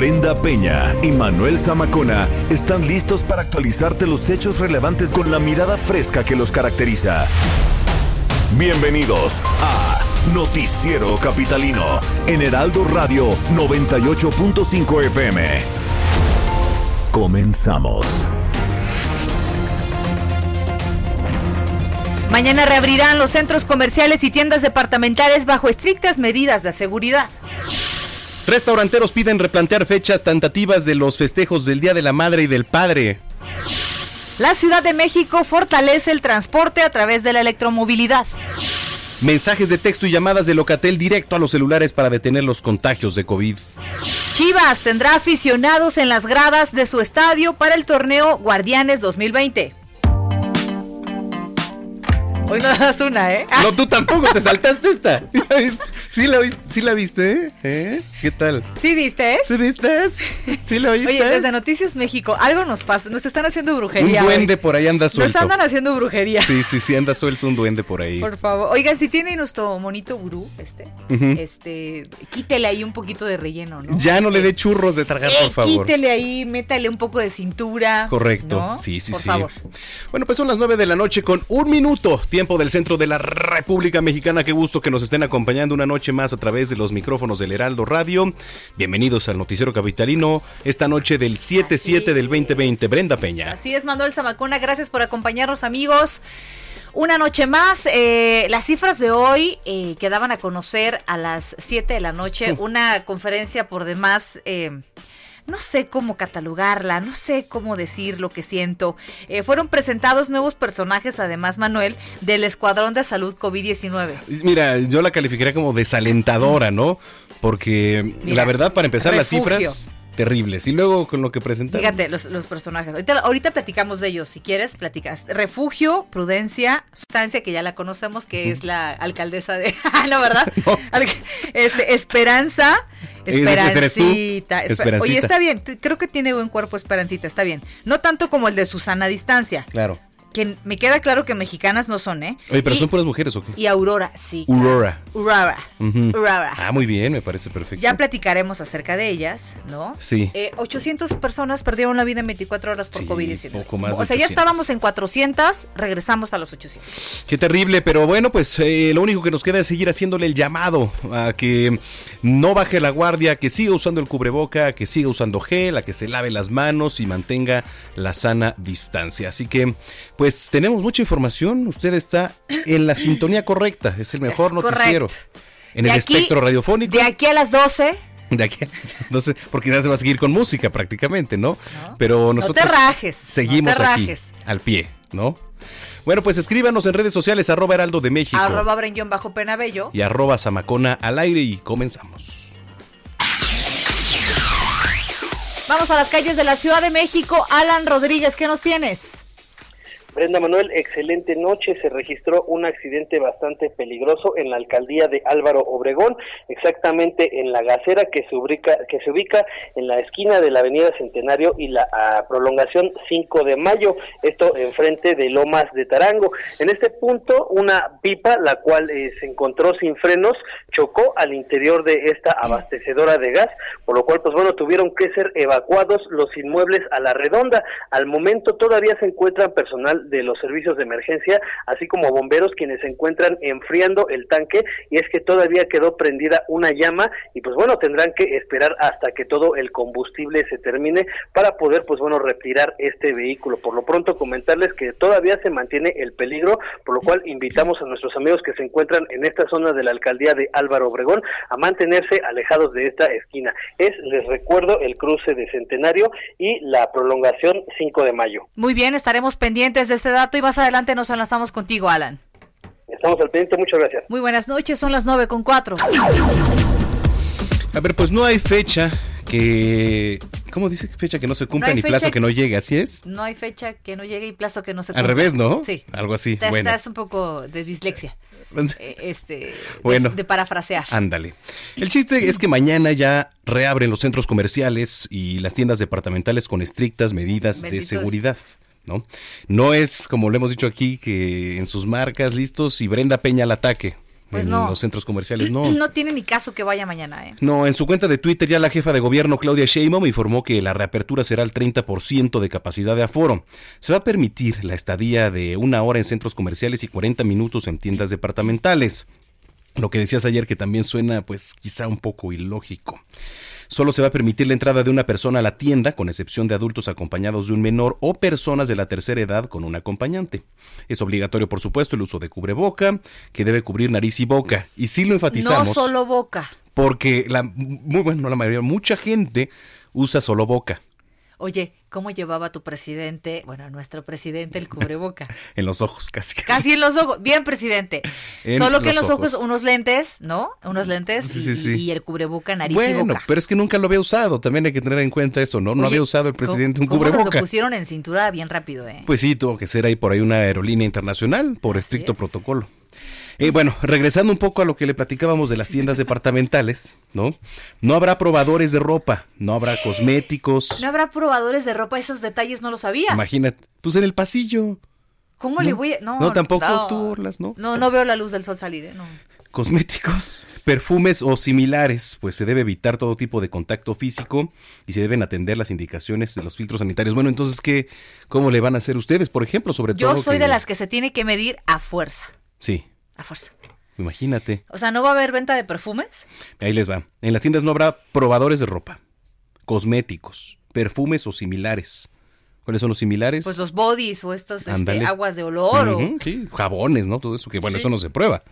Brenda Peña y Manuel Zamacona están listos para actualizarte los hechos relevantes con la mirada fresca que los caracteriza. Bienvenidos a Noticiero Capitalino en Heraldo Radio 98.5 FM. Comenzamos. Mañana reabrirán los centros comerciales y tiendas departamentales bajo estrictas medidas de seguridad. Restauranteros piden replantear fechas tentativas de los festejos del Día de la Madre y del Padre. La Ciudad de México fortalece el transporte a través de la electromovilidad. Mensajes de texto y llamadas de Locatel directo a los celulares para detener los contagios de COVID. Chivas tendrá aficionados en las gradas de su estadio para el torneo Guardianes 2020. Hoy no das una, ¿eh? No, tú tampoco, te saltaste esta. ¿Sí la, viste? ¿Sí la viste? ¿Eh? ¿Qué tal? ¿Sí viste? ¿Sí viste? ¿Sí la viste? Oye, desde Noticias México, algo nos pasa, nos están haciendo brujería. Un duende por ahí anda suelto. Nos andan haciendo brujería. Sí, sí, sí, anda suelto un duende por ahí. Por favor. Oigan, si tiene nuestro monito gurú, este, este, quítele ahí un poquito de relleno, ¿no? Ya no le dé churros de tragar, por favor. Quítele ahí, métale un poco de cintura. Correcto. Sí, sí, sí. Bueno, pues son las nueve de la noche con un minuto, tiempo del centro de la República Mexicana. Qué gusto que nos estén acompañando una noche más a través de los micrófonos del Heraldo Radio. Bienvenidos al Noticiero Capitalino, esta noche del 7-7 del 2020. Brenda Peña. Así es, Manuel Zamacona. Gracias por acompañarnos, amigos. Una noche más, eh, las cifras de hoy eh, quedaban a conocer a las 7 de la noche, una conferencia por demás... Eh, no sé cómo catalogarla, no sé cómo decir lo que siento. Eh, fueron presentados nuevos personajes, además, Manuel, del Escuadrón de Salud COVID-19. Mira, yo la calificaría como desalentadora, ¿no? Porque la verdad, para empezar, las cifras terribles. Y luego con lo que presentaron. Fíjate, los, los personajes. Ahorita, platicamos de ellos. Si quieres, platicas. Refugio, Prudencia, Sustancia, que ya la conocemos, que es la alcaldesa de. no, ¿verdad? Este, Esperanza. Esperancita. Esperancita. Oye, está bien. Creo que tiene buen cuerpo Esperancita. Está bien. No tanto como el de Susana Distancia. Claro que me queda claro que mexicanas no son, ¿eh? Oye, pero son puras mujeres, ¿o qué? Y Aurora, sí. Aurora. Aurora. Aurora. Ah, muy bien, me parece perfecto. Ya platicaremos acerca de ellas, ¿no? Sí. 800 eh, personas perdieron la vida en 24 horas por COVID-19. Poco más o sea, ya estábamos en 400, regresamos a los 800. Qué terrible, pero bueno, pues eh, lo único que nos queda es seguir haciéndole el llamado a que no baje la guardia, que siga usando el cubreboca, que siga usando gel, a que se lave las manos y mantenga la sana distancia. Así que, pues tenemos mucha información. Usted está en la sintonía correcta. Es el mejor noticiero. En el espectro radiofónico. De aquí a las 12 de aquí a las 12, porque ya se va a seguir con música prácticamente, ¿no? Pero nosotros seguimos aquí al pie, ¿no? Bueno, pues escríbanos en redes sociales, arroba heraldo de México. Arroba bajo penabello. Y arroba zamacona al aire y comenzamos. Vamos a las calles de la Ciudad de México. Alan Rodríguez, ¿qué nos tienes? Brenda Manuel, excelente noche. Se registró un accidente bastante peligroso en la alcaldía de Álvaro Obregón, exactamente en la gacera que se ubica, que se ubica en la esquina de la Avenida Centenario y la prolongación 5 de mayo, esto enfrente de Lomas de Tarango. En este punto, una pipa, la cual eh, se encontró sin frenos, chocó al interior de esta abastecedora de gas, por lo cual, pues bueno, tuvieron que ser evacuados los inmuebles a la redonda. Al momento todavía se encuentran personal de los servicios de emergencia, así como bomberos quienes se encuentran enfriando el tanque y es que todavía quedó prendida una llama y pues bueno, tendrán que esperar hasta que todo el combustible se termine para poder pues bueno retirar este vehículo. Por lo pronto comentarles que todavía se mantiene el peligro, por lo cual invitamos a nuestros amigos que se encuentran en esta zona de la alcaldía de Álvaro Obregón a mantenerse alejados de esta esquina. Es, les recuerdo, el cruce de Centenario y la prolongación 5 de mayo. Muy bien, estaremos pendientes de este dato y más adelante nos enlazamos contigo, Alan. Estamos al pendiente, muchas gracias. Muy buenas noches, son las nueve con cuatro. A ver, pues no hay fecha que ¿cómo dice fecha que no se cumpla No ni plazo que no llegue? ¿Así es? No hay fecha que no llegue y plazo que no se Al cumpla. revés, ¿no? Sí. Algo así. Te- bueno. Estás un poco de dislexia. eh, Este, de- Bueno. de, parafrasear. Ándale. El chiste es que mañana ya reabren los centros comerciales y las tiendas departamentales con estrictas medidas Bendito de seguridad. ¿No? no es, como lo hemos dicho aquí, que en sus marcas listos y Brenda Peña al ataque Pues en no. los centros comerciales. No. No tiene ni caso que vaya mañana, ¿eh? No, en su cuenta de Twitter ya la jefa de gobierno Claudia Sheinbaum informó que la reapertura será al 30% de capacidad de aforo. Se va a permitir la estadía de una hora en centros comerciales y 40 minutos en tiendas departamentales. Lo que decías ayer que también suena pues quizá un poco ilógico. Solo se va a permitir la entrada de una persona a la tienda, con excepción de adultos acompañados de un menor o personas de la tercera edad con un acompañante. Es obligatorio, por supuesto, el uso de cubreboca, que debe cubrir nariz y boca. Y sí lo enfatizamos No solo boca. porque la muy bueno, no la mayoría, mucha gente usa solo boca Oye, ¿cómo llevaba tu presidente, bueno, nuestro presidente, el cubreboca? en los ojos casi. casi. Casi en los ojos. Bien, presidente. En Solo que en los ojos. ojos. unos lentes, ¿no? Unos lentes Sí, y, sí, sí. y el cubreboca, nariz y Bueno, boca. pero es que nunca lo había usado, también hay que tener en cuenta eso, ¿no? No Oye, había usado el presidente un ¿cómo- cómo nos cubreboca. lo pusieron en cintura bien rápido, ¿eh? Pues sí, tuvo que ser ahí por ahí una aerolínea internacional por Así estricto es. protocolo. Eh, bueno, regresando un poco a lo que le platicábamos de las tiendas departamentales, ¿no? No habrá probadores de ropa, no habrá cosméticos. No habrá probadores de ropa, esos detalles no lo sabía. Imagínate, pues en el pasillo. ¿Cómo le voy a.? No, No, tampoco tú, Orlas, ¿no? No, no veo la luz del sol salir, ¿eh? No. Cosméticos, perfumes o similares, pues se debe evitar todo tipo de contacto físico y se deben atender las indicaciones de los filtros sanitarios. Bueno, entonces, ¿qué, ¿cómo le van a hacer ustedes, por ejemplo, sobre todo? Yo soy que- de las que se tiene que medir a fuerza. Sí, A fuerza. imagínate. O sea, ¿no va a haber venta de perfumes? Ahí les va. En las tiendas no habrá probadores de ropa, cosméticos, perfumes o similares. ¿Cuáles son los similares? Pues los bodies o estos este, aguas de olor o- sí, jabones, ¿no? Todo eso, que bueno, Sí. eso no se prueba.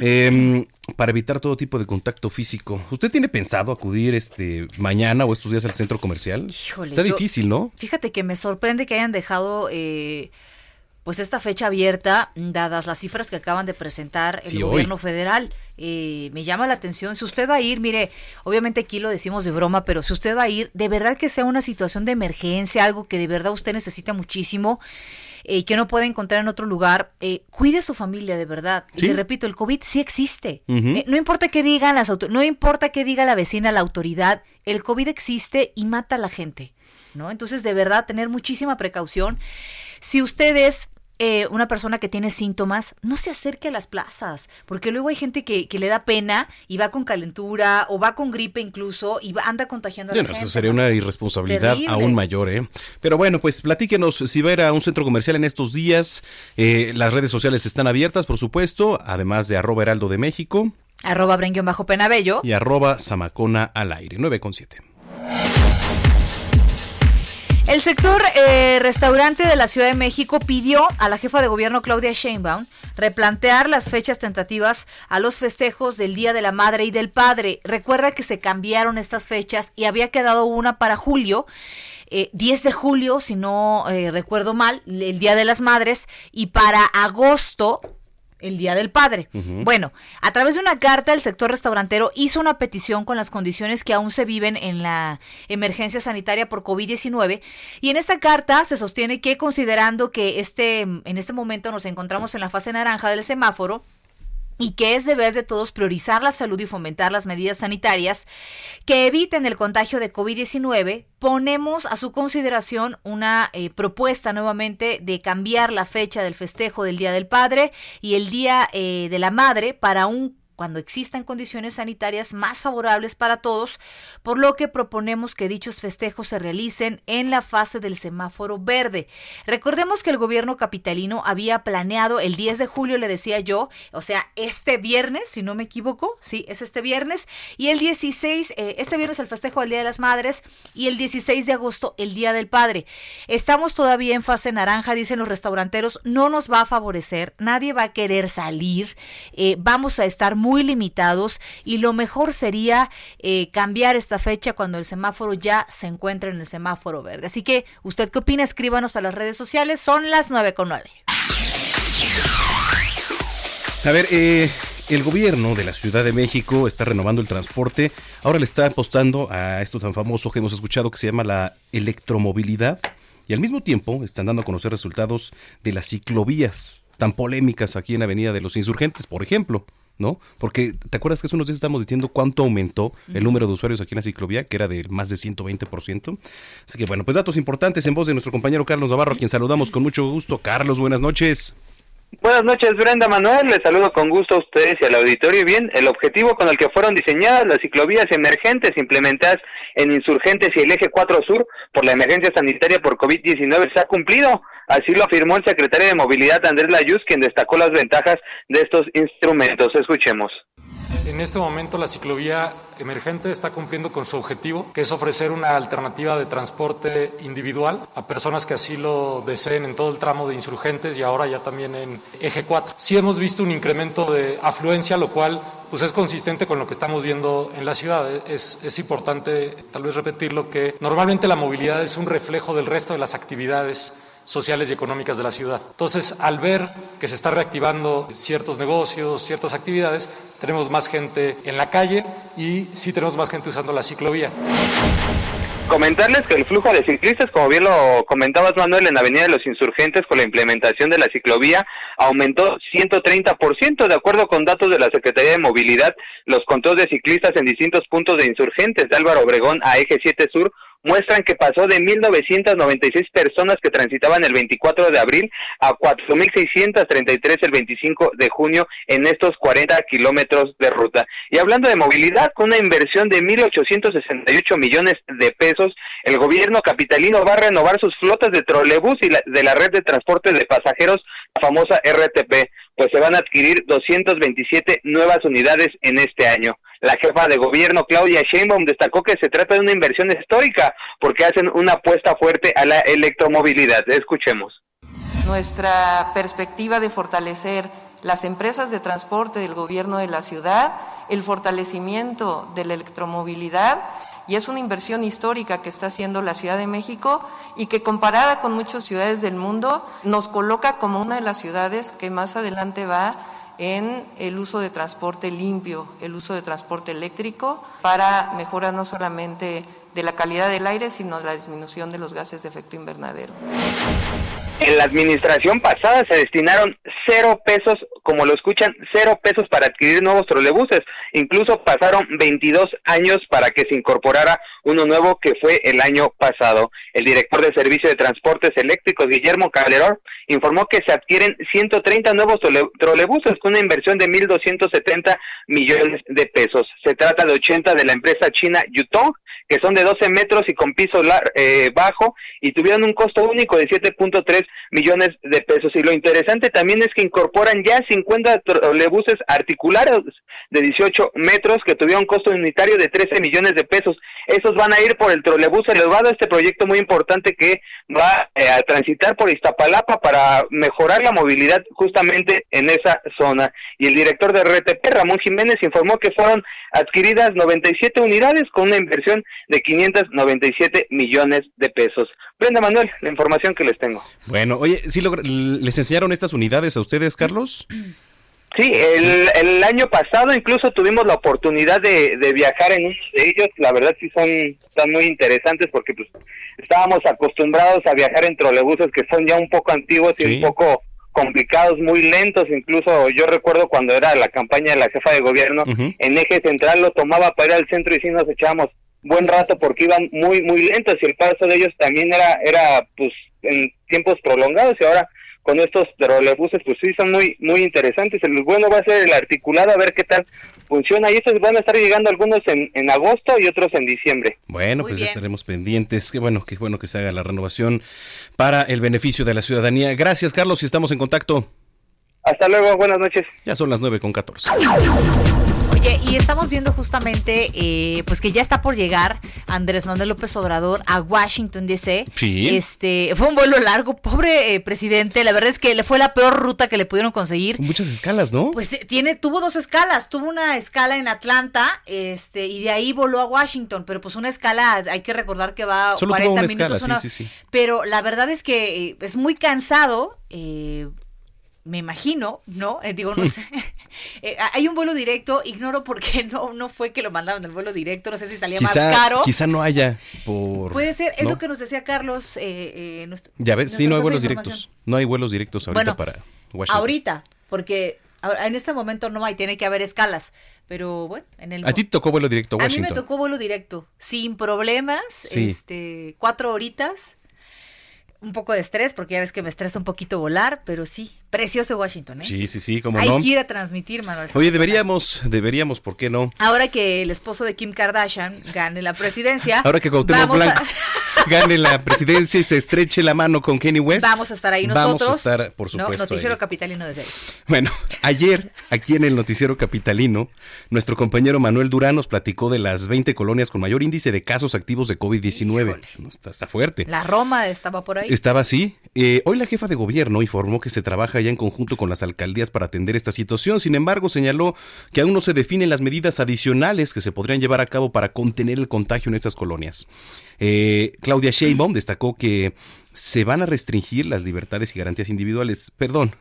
Em, para evitar todo tipo de contacto físico. ¿Usted tiene pensado acudir este mañana o estos días al centro comercial? Híjole, Está yo- difícil, ¿no? Fíjate que me sorprende que hayan dejado eh, pues esta fecha abierta, dadas las cifras que acaban de presentar el Sí, hoy. gobierno federal. Eh, me llama la atención. Si usted va a ir, mire, obviamente aquí lo decimos de broma, pero si usted va a ir, de verdad que sea una situación de emergencia, algo que de verdad usted necesita muchísimo eh, y que no puede encontrar en otro lugar, eh, cuide a su familia de verdad. Y le repito, el COVID sí existe. Eh, no importa qué digan las no importa qué diga la vecina, la autoridad, el COVID existe y mata a la gente, ¿no? Entonces, de verdad, tener muchísima precaución. Si usted es eh, una persona que tiene síntomas, no se acerque a las plazas, porque luego hay gente que, que le da pena y va con calentura o va con gripe incluso y va- anda contagiando a la no, eso gente. sería ¿no? una irresponsabilidad Terrible. aún mayor, ¿eh? Pero bueno, pues platíquenos si va a ir a un centro comercial en estos días. Eh, las redes sociales están abiertas, por supuesto, además de arroba heraldo de México Arroba bren bajo penabello. y arroba zamacona al aire, 9 con 7. El sector eh, restaurante de la Ciudad de México pidió a la jefa de gobierno Claudia Sheinbaum replantear las fechas tentativas a los festejos del Día de la Madre y del Padre. Recuerda que se cambiaron estas fechas y había quedado una para julio. eh, 10 de julio, si no eh, recuerdo mal, el Día de las Madres, y para agosto, el Día del Padre. Bueno, a través de una carta, el sector restaurantero hizo una petición con las condiciones que aún se viven en la emergencia sanitaria por COVID-19 y en esta carta se sostiene que considerando que este en este momento nos encontramos en la fase naranja del semáforo, y que es deber de todos priorizar la salud y fomentar las medidas sanitarias que eviten el contagio de COVID-19, ponemos a su consideración una eh, propuesta nuevamente de cambiar la fecha del festejo del Día del Padre y el Día eh, de la Madre para un cuando existan condiciones sanitarias más favorables para todos, por lo que proponemos que dichos festejos se realicen en la fase del semáforo verde. Recordemos que el gobierno capitalino había planeado el 10 de julio, le decía yo, o sea, este viernes, si no me equivoco, sí, es este viernes, y el 16, eh, este viernes el festejo del Día de las Madres y el 16 de agosto el Día del Padre. Estamos todavía en fase naranja, dicen los restauranteros, no nos va a favorecer, nadie va a querer salir, eh, vamos a estar muy limitados y lo mejor sería eh, cambiar esta fecha cuando el semáforo ya se encuentre en el semáforo verde. Así que, ¿usted qué opina? Escríbanos a las redes sociales, son las 9 con 9. A ver, eh, el gobierno de la Ciudad de México está renovando el transporte. Ahora le está apostando a esto tan famoso que hemos escuchado que se llama la electromovilidad. Y al mismo tiempo están dando a conocer resultados de las ciclovías tan polémicas aquí en Avenida de los Insurgentes, por ejemplo. ¿No? Porque te acuerdas que hace unos días estamos diciendo cuánto aumentó el número de usuarios aquí en la ciclovía, que era de más de 120%. Así que bueno, pues datos importantes en voz de nuestro compañero Carlos Navarro, a quien saludamos con mucho gusto. Carlos, buenas noches. Buenas noches, Brenda Manuel. Les saludo con gusto a ustedes y al auditorio. Bien, el objetivo con el que fueron diseñadas las ciclovías emergentes implementadas en Insurgentes y el Eje 4 Sur por la emergencia sanitaria por COVID-19 se ha cumplido. Así lo afirmó el secretario de Movilidad Andrés Layuz, quien destacó las ventajas de estos instrumentos. Escuchemos. En este momento la ciclovía emergente está cumpliendo con su objetivo, que es ofrecer una alternativa de transporte individual a personas que así lo deseen en todo el tramo de insurgentes y ahora ya también en eje 4. Sí hemos visto un incremento de afluencia, lo cual pues es consistente con lo que estamos viendo en la ciudad. Es, es importante tal vez repetirlo que normalmente la movilidad es un reflejo del resto de las actividades sociales y económicas de la ciudad. Entonces, al ver que se está reactivando ciertos negocios, ciertas actividades, tenemos más gente en la calle y sí tenemos más gente usando la ciclovía. Comentarles que el flujo de ciclistas, como bien lo comentabas Manuel, en Avenida de los Insurgentes con la implementación de la ciclovía aumentó 130%, de acuerdo con datos de la Secretaría de Movilidad, los conteos de ciclistas en distintos puntos de Insurgentes de Álvaro Obregón a Eje 7 Sur muestran que pasó de 1.996 personas que transitaban el 24 de abril a 4.633 el 25 de junio en estos 40 kilómetros de ruta. Y hablando de movilidad, con una inversión de 1.868 millones de pesos, el gobierno capitalino va a renovar sus flotas de trolebús y de la red de transporte de pasajeros, la famosa RTP, pues se van a adquirir 227 nuevas unidades en este año. La jefa de gobierno, Claudia Sheinbaum, destacó que se trata de una inversión histórica porque hacen una apuesta fuerte a la electromovilidad. Escuchemos. Nuestra perspectiva de fortalecer las empresas de transporte del gobierno de la ciudad, el fortalecimiento de la electromovilidad y es una inversión histórica que está haciendo la Ciudad de México y que comparada con muchas ciudades del mundo nos coloca como una de las ciudades que más adelante va en el uso de transporte limpio, el uso de transporte eléctrico para mejorar no solamente de la calidad del aire, sino la disminución de los gases de efecto invernadero. En la administración pasada se destinaron cero pesos, como lo escuchan, cero pesos para adquirir nuevos trolebuses. Incluso pasaron 22 años para que se incorporara uno nuevo que fue el año pasado. El director de Servicio de Transportes Eléctricos, Guillermo Calderón, informó que se adquieren 130 nuevos trolebuses con una inversión de 1.270 millones de pesos. Se trata de 80 de la empresa china Yutong que son de 12 metros y con piso eh, bajo y tuvieron un costo único de 7.3 millones de pesos. Y lo interesante también es que incorporan ya 50 trolebuses articulares de 18 metros que tuvieron un costo unitario de 13 millones de pesos. Esos van a ir por el trolebús elevado, este proyecto muy importante que va eh, a transitar por Iztapalapa para mejorar la movilidad justamente en esa zona. Y el director de RTP, Ramón Jiménez, informó que fueron adquiridas 97 unidades con una inversión de 597 millones de pesos. Brenda Manuel, la información que les tengo. Bueno, oye, ¿sí les enseñaron estas unidades a ustedes, Carlos? Sí, el, el año pasado incluso tuvimos la oportunidad de, de viajar en uno de ellos. La verdad sí son están muy interesantes porque pues estábamos acostumbrados a viajar en trolebuses que son ya un poco antiguos y un poco complicados, muy lentos. Incluso yo recuerdo cuando era la campaña de la jefa de gobierno, en eje central lo tomaba para ir al centro y sí nos echábamos buen rato porque iban muy, muy lentos y el paso de ellos también era, era pues en tiempos prolongados y ahora con estos trolebuses pues sí son muy, muy interesantes. El bueno va a ser el articulado a ver qué tal funciona y estos van a estar llegando algunos en, en agosto y otros en diciembre. Bueno, pues ya estaremos pendientes. Qué bueno, qué bueno que se haga la renovación para el beneficio de la ciudadanía. Gracias, Carlos, y estamos en contacto. Hasta luego, buenas noches. Ya son las nueve con catorce y estamos viendo justamente eh, pues que ya está por llegar Andrés Manuel López Obrador a Washington DC. Sí. Este, fue un vuelo largo, pobre eh, presidente, la verdad es que le fue la peor ruta que le pudieron conseguir. Muchas escalas, ¿no? Pues eh, tiene tuvo dos escalas, tuvo una escala en Atlanta, este, y de ahí voló a Washington, pero pues una escala hay que recordar que va Solo 40 una minutos escala, sí, sí, sí. Pero la verdad es que es muy cansado eh me imagino, ¿no? Eh, digo, no sé. Eh, hay un vuelo directo, ignoro por qué no, no fue que lo mandaron el vuelo directo, no sé si salía más caro. Quizá no haya por... Puede ser, es lo que nos decía Carlos. Eh, ya ves, sí, no hay vuelos directos. No hay vuelos directos ahorita para Washington. Ahorita, porque en este momento no hay, tiene que haber escalas. Pero bueno, en el... ¿A ti tocó vuelo directo Washington? A mí me tocó vuelo directo, sin problemas, este, cuatro horitas un poco de estrés, porque ya ves que me estresa un poquito volar, pero sí, precioso Washington, ¿eh? Sí, sí, sí, como Hay no. que ir a transmitir, Manuel. Oye, deberíamos, deberíamos, ¿por qué no? Ahora que el esposo de Kim Kardashian gane la presidencia. Ahora que Cuauhtémoc Blanco gane la presidencia y se estreche la mano con Kenny West. Vamos a estar ahí nosotros. Vamos a estar, por supuesto. No, noticiero capitalino de serie. Bueno, ayer, aquí en el Noticiero Capitalino, nuestro compañero Manuel Durán nos platicó de las 20 colonias con mayor índice de casos activos de COVID-19. Está, está fuerte. La Roma estaba por ahí. Estaba así, eh, hoy la jefa de gobierno informó que se trabaja ya en conjunto con las alcaldías para atender esta situación. Sin embargo, señaló que aún no se definen las medidas adicionales que se podrían llevar a cabo para contener el contagio en estas colonias. Eh, Claudia Sheinbaum destacó que se van a restringir las libertades y garantías individuales. Perdón,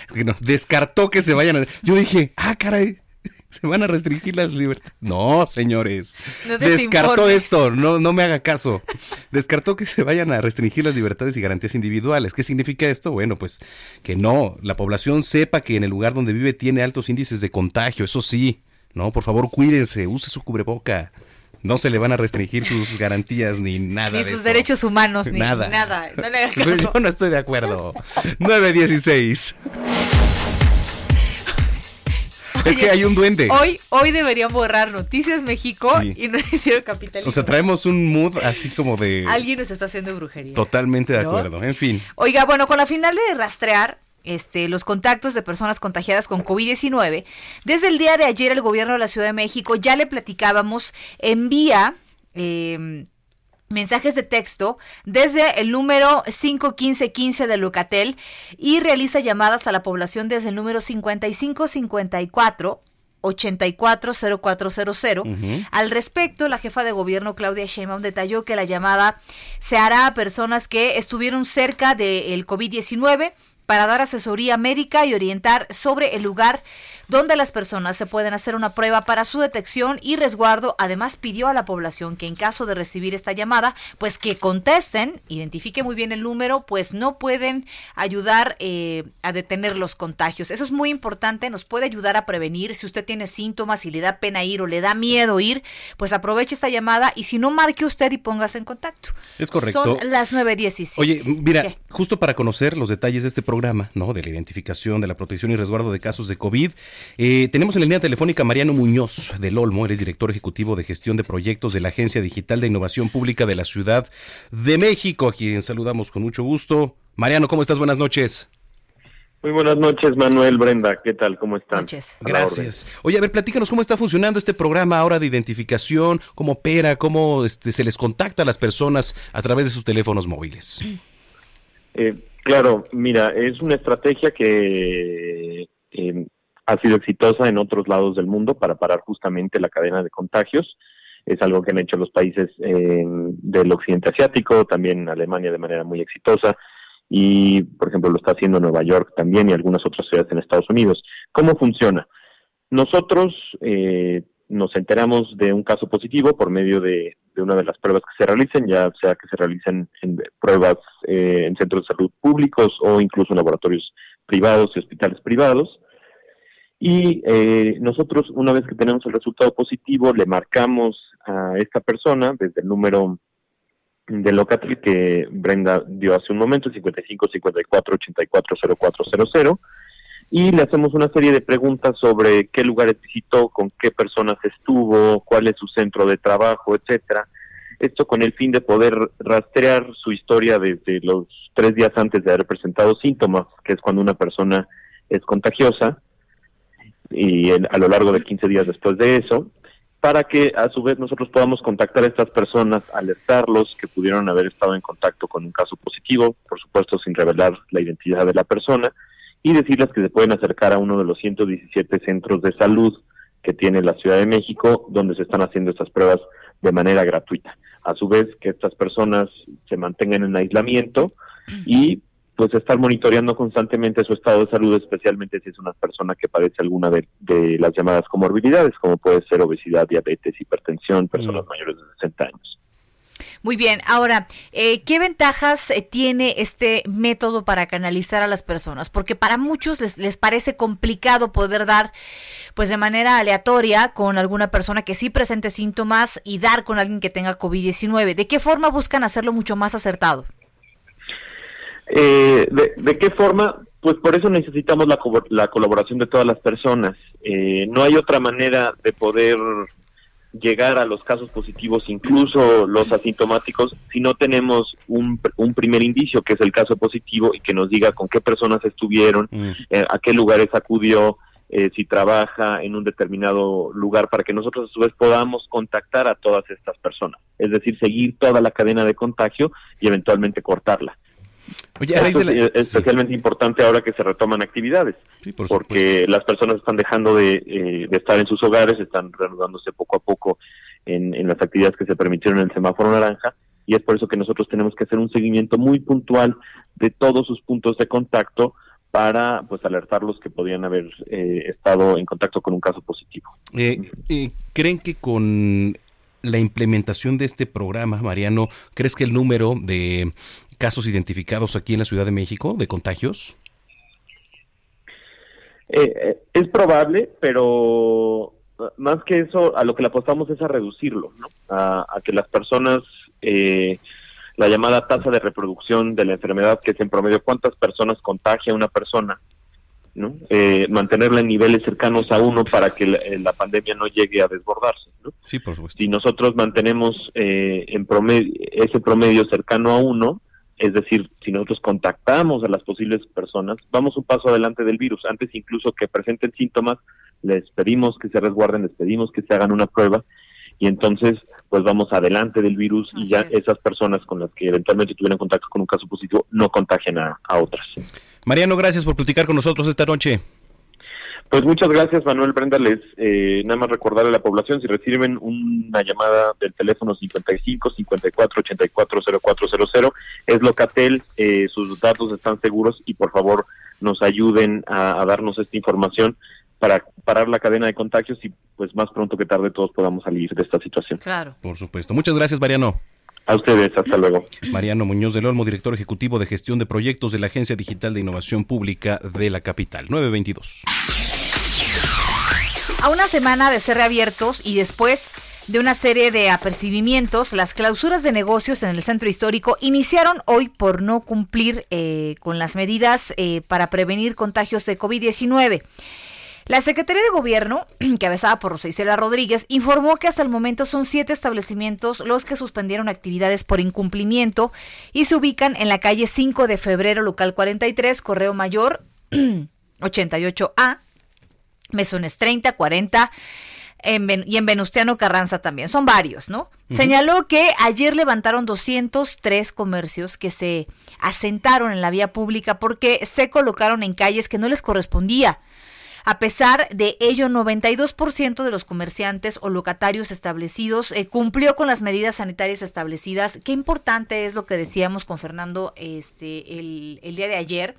descartó que se vayan a... Yo dije, ah, caray, se van a restringir las libertades. No, señores. Descartó esto, no, no me haga caso. Descartó que se vayan a restringir las libertades y garantías individuales. ¿Qué significa esto? Bueno, pues que no, la población sepa que en el lugar donde vive tiene altos índices de contagio, eso sí. No, por favor, cuídense, use su cubreboca. No se le van a restringir sus garantías ni nada. Ni sus derechos humanos, ni nada. nada. No le caso. Yo no estoy de acuerdo. 916 es que hay un duende. Hoy, hoy deberían borrar Noticias México y Noticiero Capitalista. O sea, traemos un mood así como de. Alguien nos está haciendo brujería. Totalmente de acuerdo. En fin. Oiga, bueno, con la final de rastrear este, los contactos de personas contagiadas con COVID-19. Desde el día de ayer el gobierno de la Ciudad de México, ya le platicábamos, envía eh, mensajes de texto desde el número 51515 de Locatel y realiza llamadas a la población desde el número 5554 840400. Al respecto, la jefa de gobierno Claudia Sheinbaum detalló que la llamada se hará a personas que estuvieron cerca del COVID-19 para dar asesoría médica y orientar sobre el lugar donde las personas se pueden hacer una prueba para su detección y resguardo. Además, pidió a la población que en caso de recibir esta llamada, pues que contesten, identifique muy bien el número, pues no pueden ayudar eh, a detener los contagios. Eso es muy importante, nos puede ayudar a prevenir. Si usted tiene síntomas y le da pena ir o le da miedo ir, pues aproveche esta llamada y si no, marque usted y póngase en contacto. Es correcto. Son las 9.17. Oye, mira, justo para conocer los detalles de este programa, ¿no? De la identificación, de la protección y resguardo de casos de COVID, eh, tenemos en la línea telefónica Mariano Muñoz del Olmo, él es director ejecutivo de gestión de proyectos de la Agencia Digital de Innovación Pública de la Ciudad de México, a quien saludamos con mucho gusto. Mariano, ¿cómo estás? Buenas noches. Muy buenas noches, Manuel, Brenda, ¿qué tal? ¿Cómo están? Noches. Gracias. Oye, a ver, platícanos cómo está funcionando este programa ahora de identificación, cómo opera, cómo este, se les contacta a las personas a través de sus teléfonos móviles. Eh, claro, mira, es una estrategia que eh, ha sido exitosa en otros lados del mundo para parar justamente la cadena de contagios. Es algo que han hecho los países eh, del occidente asiático, también Alemania de manera muy exitosa y, por ejemplo, lo está haciendo Nueva York también y algunas otras ciudades en Estados Unidos. ¿Cómo funciona? Nosotros eh, nos enteramos de un caso positivo por medio de, una de las pruebas que se realicen, ya sea que se realicen en pruebas eh, en centros de salud públicos o incluso en laboratorios privados y hospitales privados. Y eh, nosotros, una vez que tenemos el resultado positivo, le marcamos a esta persona desde el número de Locatel que Brenda dio hace un momento, 55 54 84 0400, y le hacemos una serie de preguntas sobre qué lugares visitó, con qué personas estuvo, cuál es su centro de trabajo, etcétera. Esto con el fin de poder rastrear su historia desde los tres días antes de haber presentado síntomas, que es cuando una persona es contagiosa, y a lo largo de 15 días después de eso, para que a su vez nosotros podamos contactar a estas personas, alertarlos que pudieron haber estado en contacto con un caso positivo, por supuesto sin revelar la identidad de la persona, y decirles que se pueden acercar a uno de los 117 centros de salud que tiene la Ciudad de México, donde se están haciendo estas pruebas de manera gratuita. A su vez, que estas personas se mantengan en aislamiento y pues estar monitoreando constantemente su estado de salud, especialmente si es una persona que padece alguna de, las llamadas comorbilidades, como puede ser obesidad, diabetes, hipertensión, personas mm. mayores de 60 años. Muy bien, ahora, eh, ¿qué ventajas eh, tiene este método para canalizar a las personas? Porque para muchos les, les parece complicado poder dar, pues de manera aleatoria, con alguna persona que sí presente síntomas y dar con alguien que tenga COVID-19. ¿De qué forma buscan hacerlo mucho más acertado? Eh, de, qué forma? Pues por eso necesitamos la, la colaboración de todas las personas. Eh, no hay otra manera de poder llegar a los casos positivos, incluso los asintomáticos, si no tenemos un, un primer indicio, que es el caso positivo, y que nos diga con qué personas estuvieron, mm. eh, a qué lugares acudió, eh, si trabaja en un determinado lugar, para que nosotros a su vez podamos contactar a todas estas personas. Es decir, seguir toda la cadena de contagio y eventualmente cortarla. Es especialmente importante ahora que se retoman actividades, porque las personas están dejando eh, de, estar en sus hogares, están reanudándose poco a poco en, las actividades que se permitieron en el semáforo naranja, y es por eso que nosotros tenemos que hacer un seguimiento muy puntual de todos sus puntos de contacto para pues alertarlos que podían haber eh, estado en contacto con un caso positivo. Eh, ¿Creen que con la implementación de este programa, Mariano, crees que el número de casos identificados aquí en la Ciudad de México de contagios? Eh, eh, es probable, pero más que eso, a lo que le apostamos es a reducirlo, ¿no? a, que las personas, eh, la llamada tasa de reproducción de la enfermedad, que es en promedio cuántas personas contagia una persona, ¿no? mantenerla en niveles cercanos a uno para que la, pandemia no llegue a desbordarse. ¿no? Sí, por supuesto. Si nosotros mantenemos en promedio, ese promedio cercano a uno, es decir, si nosotros contactamos a las posibles personas, vamos un paso adelante del virus. Antes incluso que presenten síntomas, les pedimos que se resguarden, les pedimos que se hagan una prueba y entonces pues vamos adelante del virus y ya esas personas con las que eventualmente tuvieran contacto con un caso positivo no contagien a, a otras. Mariano, gracias por platicar con nosotros esta noche. Pues muchas gracias, Manuel Brenda. Les eh, nada más recordarle a la población si reciben una llamada del teléfono 55 54 84 0400 es Locatel. Eh, sus datos están seguros y por favor nos ayuden a, darnos esta información para parar la cadena de contagios y pues más pronto que tarde todos podamos salir de esta situación. Claro. Por supuesto. Muchas gracias, Mariano. A ustedes, hasta luego. Mariano Muñoz del Olmo, director ejecutivo de gestión de proyectos de la Agencia Digital de Innovación Pública de la capital. 922. A una semana de ser reabiertos y después de una serie de apercibimientos, las clausuras de negocios en el centro histórico iniciaron hoy por no cumplir eh, con las medidas eh, para prevenir contagios de COVID-19. La Secretaría de Gobierno, encabezada por Rosa Rodríguez, informó que hasta el momento son siete establecimientos los que suspendieron actividades por incumplimiento y se ubican en la calle 5 de febrero, local 43, Correo Mayor 88A, Mesones 30, 40 y en Venustiano Carranza también. Son varios, ¿no? Señaló que ayer levantaron 203 comercios que se asentaron en la vía pública porque se colocaron en calles que no les correspondía. A pesar de ello, 92% de los comerciantes o locatarios establecidos eh, cumplió con las medidas sanitarias establecidas. Qué importante es lo que decíamos con Fernando este, el, el día de ayer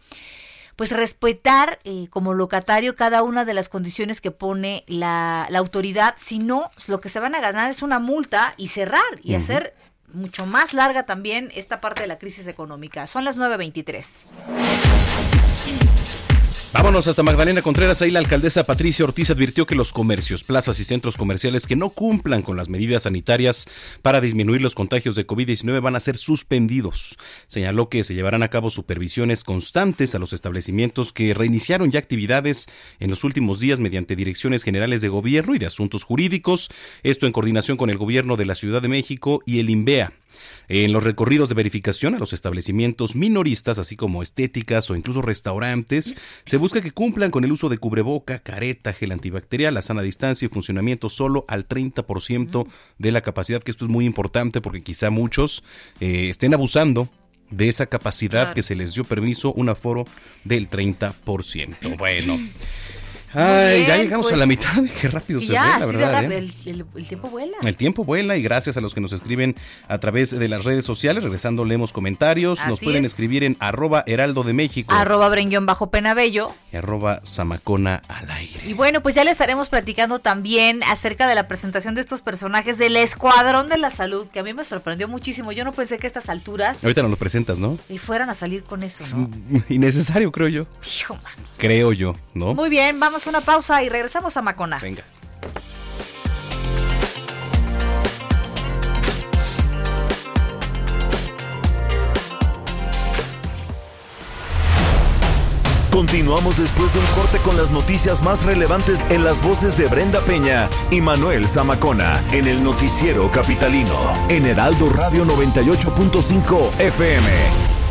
pues respetar eh, como locatario cada una de las condiciones que pone la, la, autoridad, si no, lo que se van a ganar es una multa y cerrar y hacer mucho más larga también esta parte de la crisis económica. Son las 9.23. Vámonos hasta Magdalena Contreras. Ahí la alcaldesa Patricia Ortiz advirtió que los comercios, plazas y centros comerciales que no cumplan con las medidas sanitarias para disminuir los contagios de COVID-19 van a ser suspendidos. Señaló que se llevarán a cabo supervisiones constantes a los establecimientos que reiniciaron ya actividades en los últimos días mediante direcciones generales de gobierno y de asuntos jurídicos. Esto en coordinación con el gobierno de la Ciudad de México y el INVEA. En los recorridos de verificación a los establecimientos minoristas, así como estéticas o incluso restaurantes, se busca que cumplan con el uso de cubreboca, careta, gel antibacterial, la sana distancia y funcionamiento solo al 30% de la capacidad, que esto es muy importante porque quizá muchos eh, estén abusando de esa capacidad que se les dio permiso, un aforo del 30%. Bueno. Ay, ya llegamos a pues, la mitad. Qué rápido se ya, ve, la verdad. rápido, ¿eh? el, el- el tiempo vuela. El tiempo vuela y gracias a los que nos escriben a través de las redes sociales. Regresando, leemos comentarios. nos pueden es. escribir en arroba heraldo de México Arroba Brenguión bajo Penabello. y arroba zamacona al aire. Y bueno, pues ya le estaremos platicando también acerca de la presentación de estos personajes del Escuadrón de la Salud, que a mí me sorprendió muchísimo. Yo no pensé que a estas alturas Ahorita nos lo presentas, ¿no? y fueran a salir con eso, ¿no? Innecesario, creo yo. Hijo, man. Creo yo, ¿no? Muy bien, vamos a una pausa y regresamos a Macona. Venga. Continuamos después de un corte con las noticias más relevantes en las voces de Brenda Peña y Manuel Zamacona en el noticiero capitalino en Heraldo Radio 98.5 FM.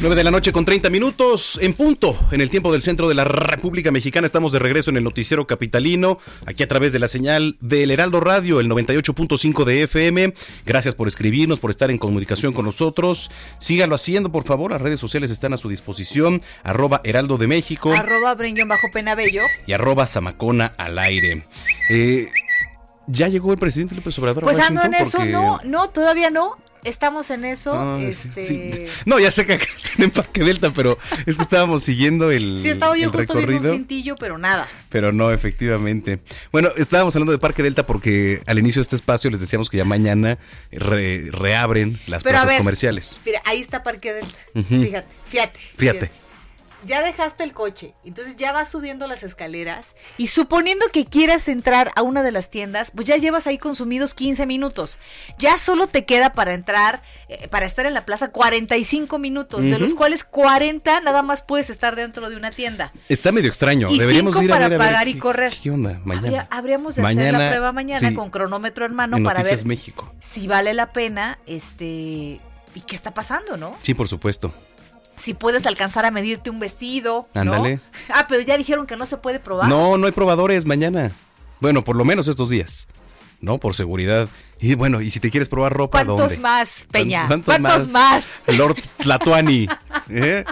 9 de la noche con 30 minutos en punto en el tiempo del centro de la República Mexicana. Estamos de regreso en el noticiero capitalino, aquí a través de la señal del Heraldo Radio, el 98.5 de FM. Gracias por escribirnos, por estar en comunicación con nosotros. Síganlo haciendo, por favor. Las redes sociales están a su disposición. Arroba Heraldo de México Arroba Brenguión bajo Penabello. y arroba Zamacona al aire. Eh, ya llegó el presidente López Obrador. Pues ando en eso, no, no, todavía no. Estamos en eso. Ah, este... sí. No, ya sé que acá están en Parque Delta, pero es que estábamos siguiendo el, Sí, estaba yo justo viendo un cintillo, pero nada. Pero no, efectivamente. Bueno, estábamos hablando de Parque Delta porque al inicio de este espacio les decíamos que ya mañana re- reabren las Pero a plazas ver, comerciales. Mira, ahí está Parque Delta. Fíjate, fíjate. Fíjate. Ya dejaste el coche, entonces ya vas subiendo las escaleras y suponiendo que quieras entrar a una de las tiendas, pues ya llevas ahí consumidos 15 minutos. Ya solo te queda para entrar, eh, para estar en la plaza 45 minutos, de Ujú. los cuales 40 nada más puedes estar dentro de una tienda. Está medio extraño. Y Deberíamos cinco ir a para ver, a ver pagar qué- y correr. ¿Qué onda? Mañana. Habría- habríamos de hacer la prueba mañana sí, con cronómetro en mano en para ver México. si vale la pena, este, y qué está pasando, ¿no? Sí, por supuesto. Si puedes alcanzar a medirte un vestido, ¿no? Ándale. Ah, pero ya dijeron que no se puede probar. No, no hay probadores mañana. Bueno, por lo menos estos días. No, por seguridad. Y bueno, y si te quieres probar ropa, ¿Cuántos ¿dónde? más, Peña? ¿Cuántos, ¿Cuántos más? Lord Tlatuani. ¿eh?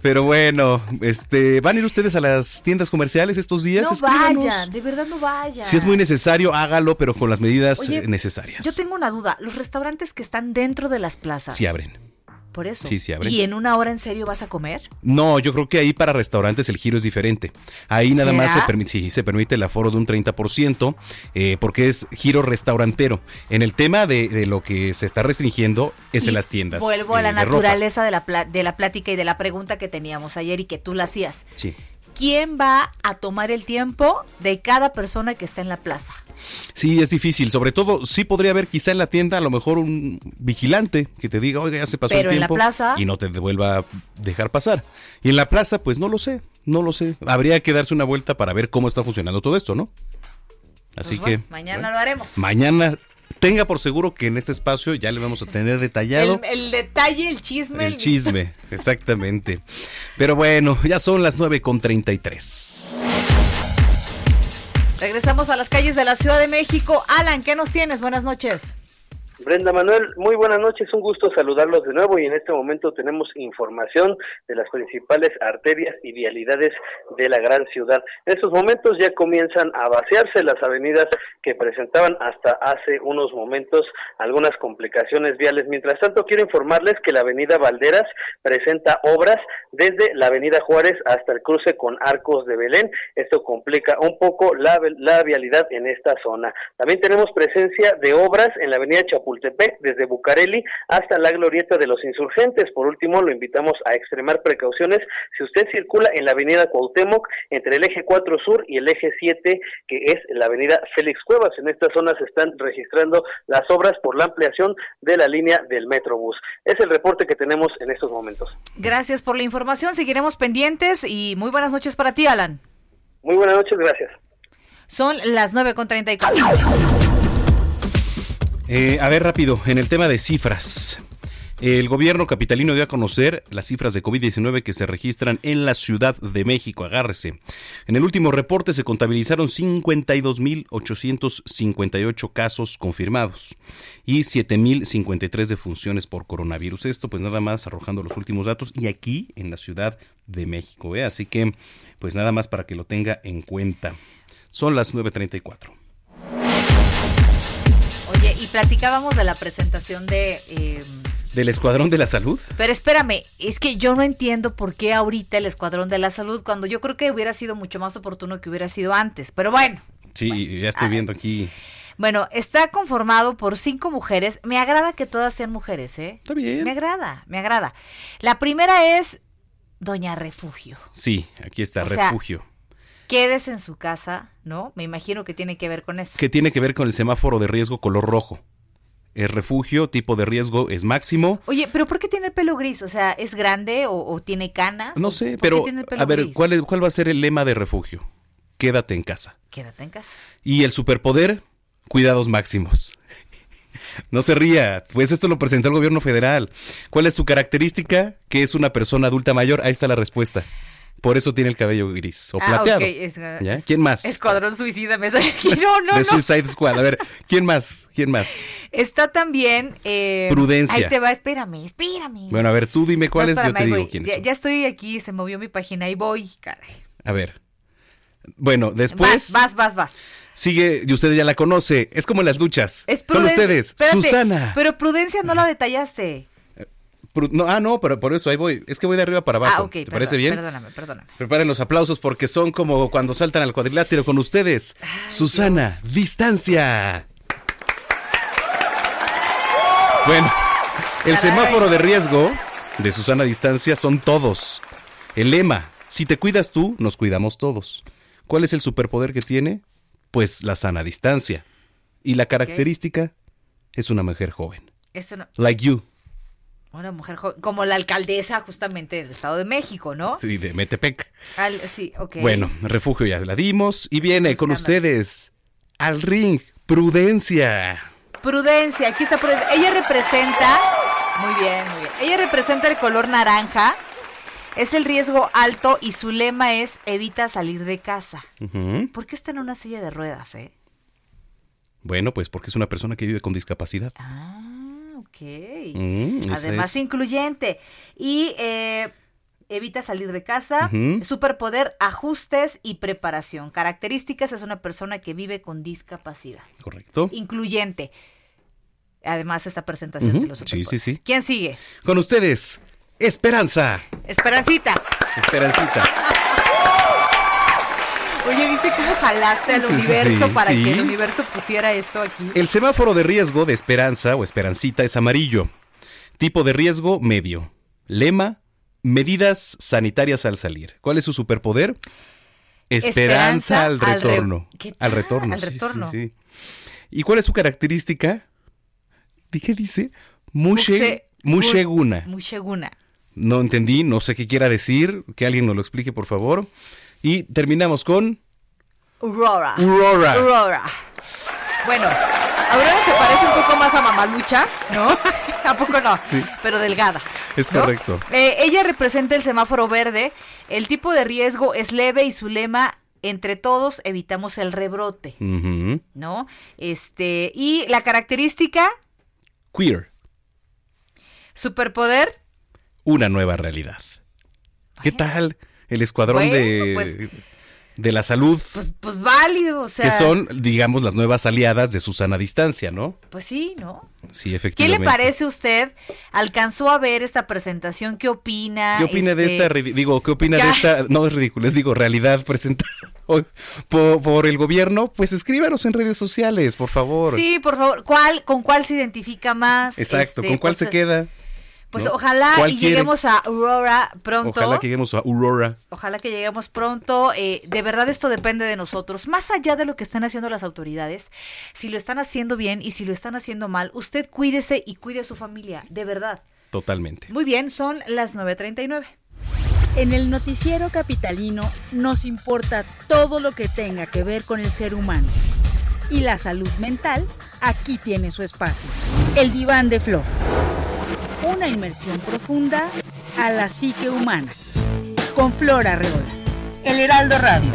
Pero bueno, este, ¿van a ir ustedes a las tiendas comerciales estos días? No Escríbanos. vayan, de verdad no vayan. Si es muy necesario, hágalo, pero con las medidas Oye, necesarias. Yo tengo una duda. Los restaurantes que están dentro de las plazas. Sí abren. Por eso. Sí, sí abren. ¿Y en una hora en serio vas a comer? No, yo creo que ahí para restaurantes el giro es diferente. Ahí nada más se permite, sí, se permite el aforo de un 30%, eh, porque es giro restaurantero. En el tema de, de lo que se está restringiendo es en las tiendas. Vuelvo a eh, la de ropa. naturaleza de la, de la plática y de la pregunta que teníamos ayer y que tú la hacías. Sí. ¿Quién va a tomar el tiempo de cada persona que está en la plaza? Sí, es difícil. Sobre todo, sí podría haber quizá en la tienda a lo mejor un vigilante que te diga, oiga, ya se pasó Pero el en la tiempo. plaza- Y no te devuelva a dejar pasar. Y en la plaza, pues no lo sé, no lo sé. Habría que darse una vuelta para ver cómo está funcionando todo esto, ¿no? Así Pues bueno, que. mañana bueno, lo haremos. Mañana tenga por seguro que en este espacio ya le vamos a tener detallado. El, el detalle, el chisme. El chisme, exactamente. Pero bueno, ya son las 9 con 33. Regresamos a las calles de la Ciudad de México. Alan, ¿qué nos tienes? Buenas noches. Brenda Manuel, muy buenas noches, un gusto saludarlos de nuevo y en este momento tenemos información de las principales arterias y vialidades de la gran ciudad. En estos momentos ya comienzan a vaciarse las avenidas que presentaban hasta hace unos momentos algunas complicaciones viales. Mientras tanto, quiero informarles que la avenida Valderas presenta obras desde la avenida Juárez hasta el cruce con Arcos de Belén. Esto complica un poco la, la vialidad en esta zona. También tenemos presencia de obras en la avenida Chapultepec desde Bucareli hasta la glorieta de los insurgentes. Por último, lo invitamos a extremar precauciones si usted circula en la avenida Cuauhtémoc entre el eje 4 Sur y el eje 7, que es la avenida Félix Cuevas. En esta zona se están registrando las obras por la ampliación de la línea del Metrobús. Es el reporte que tenemos en estos momentos. Gracias por la información. Seguiremos pendientes y muy buenas noches para ti, Alan. Muy buenas noches, gracias. Son las 9 con 34. Eh, a ver, rápido, en el tema de cifras. El gobierno capitalino dio a conocer las cifras de COVID-19 que se registran en la Ciudad de México. Agárrese. En el último reporte se contabilizaron 52.858 casos confirmados y 7.053 defunciones por coronavirus. Esto pues nada más arrojando los últimos datos y aquí en la Ciudad de México. ¿eh? Así que pues nada más para que lo tenga en cuenta. Son las 9.34. Oye, y platicábamos de la presentación de... Eh, ¿Del Escuadrón de la Salud? Pero espérame, es que yo no entiendo por qué ahorita el Escuadrón de la Salud, cuando yo creo que hubiera sido mucho más oportuno que hubiera sido antes. Pero bueno. Sí, ya estoy viendo aquí. Bueno, está conformado por cinco mujeres. Me agrada que todas sean mujeres, ¿eh? Está bien. Me agrada, me agrada. La primera es Doña Refugio. Sí, aquí está, Refugio. Quédese en su casa, ¿no? Me imagino que tiene que ver con eso. Que tiene que ver con el semáforo de riesgo color rojo. El refugio, tipo de riesgo es máximo. Oye, pero ¿por qué tiene el pelo gris? O sea, ¿es grande o, tiene canas? No sé, pero a ver, ¿cuál, ¿cuál va a ser el lema de refugio? Quédate en casa. Quédate en casa. Y el superpoder, cuidados máximos. No se ría, pues esto lo presentó el gobierno federal. ¿Cuál es su característica? Que es una persona adulta mayor. Ahí está la respuesta. Por eso tiene el cabello gris o ah, plateado. ¿Quién más? Escuadrón Suicida me No, no, De Suicide Squad. A ver, ¿quién más? ¿Quién más? Está también. Eh, Prudencia. Ahí te va, espérame, espérame. Bueno, a ver, tú dime cuál es, yo te digo quién ya, ya, estoy aquí, se movió mi página y voy, caray. A ver. Bueno, después. Vas, vas, vas, vas. Sigue, y usted ya la conoce. Es como en las luchas. Es Con ustedes, Susana. Pero Prudencia no la detallaste. No, ah, no, pero por eso ahí voy. Es que voy de arriba para abajo. Ah, ¿Te parece bien? Perdóname, perdóname. Preparen los aplausos porque son como cuando saltan al cuadrilátero con ustedes. Susana, distancia. Bueno, el semáforo de riesgo de Susana Distancia son todos. El lema, si te cuidas tú, nos cuidamos todos. ¿Cuál es el superpoder que tiene? Pues la sana distancia. Y la característica es una mujer joven. Eso no. Like you. Una mujer joven, como la alcaldesa justamente del Estado de México, ¿no? Sí, de Metepec. sí, ok. Bueno, refugio ya la dimos y viene con ustedes al ring, Prudencia. Prudencia, aquí está Prudencia. Ella representa, muy bien, muy bien. Ella representa el color naranja. Es el riesgo alto y su lema es evita salir de casa. ¿Por qué está en una silla de ruedas, eh? Bueno, pues porque es una persona que vive con discapacidad. Ah. Mm, Además, incluyente. Y eh, evita salir de casa. Superpoder, ajustes y preparación. Características, es una persona que vive con discapacidad. Correcto. Incluyente. Además, esta presentación de los Sí, sí, sí. ¿Quién sigue? Con ustedes, Esperanza. Esperancita. Esperancita. Oye, ¿viste cómo jalaste al universo para que el universo pusiera esto aquí? El semáforo de riesgo de esperanza o esperancita es amarillo. Tipo de riesgo medio. Lema, medidas sanitarias al salir. ¿Cuál es su superpoder? Esperanza, al retorno. Al, retorno. Al retorno. ¿Y cuál es su característica? ¿Qué dice? Mushe, musheguna. Musheguna. No entendí, no sé qué quiera decir. Que alguien nos lo explique, por favor. Y terminamos con... Aurora. Aurora. Aurora. Bueno, Aurora se parece un poco más a Mamalucha, ¿no? ¿A poco no? Sí. Pero delgada. Es correcto. Eh, ella representa el semáforo verde. El tipo de riesgo es leve y su lema entre todos evitamos el rebrote, ¿no? Este, y la característica queer. Superpoder una nueva realidad. ¿Qué tal? El escuadrón de, pues, de la salud. Pues, pues válido, o sea. Que son, digamos, las nuevas aliadas de Susana Distancia, ¿no? Pues sí, ¿no? Sí, efectivamente. ¿Qué le parece a usted? ¿Alcanzó a ver esta presentación? ¿Qué opina? ¿Qué opina de esta, este, digo, qué opina de esta, no es ridículo, les digo, realidad presentada por, por, el gobierno? Pues escríbanos en redes sociales, por favor. Sí, por favor. ¿Cuál, ¿Con cuál se identifica más? Exacto, ¿con este, cuál se queda? Pues ojalá y lleguemos a Aurora pronto. Ojalá que lleguemos a Aurora. Ojalá que lleguemos pronto. Eh, de verdad esto depende de nosotros. Más allá de lo que están haciendo las autoridades, si lo están haciendo bien y si lo están haciendo mal, usted cuídese y cuide a su familia. De verdad. Totalmente. Muy bien, son las 9.39. En el noticiero capitalino nos importa todo lo que tenga que ver con el ser humano. Y la salud mental aquí tiene su espacio. El diván de flor. Una inmersión profunda a la psique humana. Con Flora Reola. El Heraldo Radio.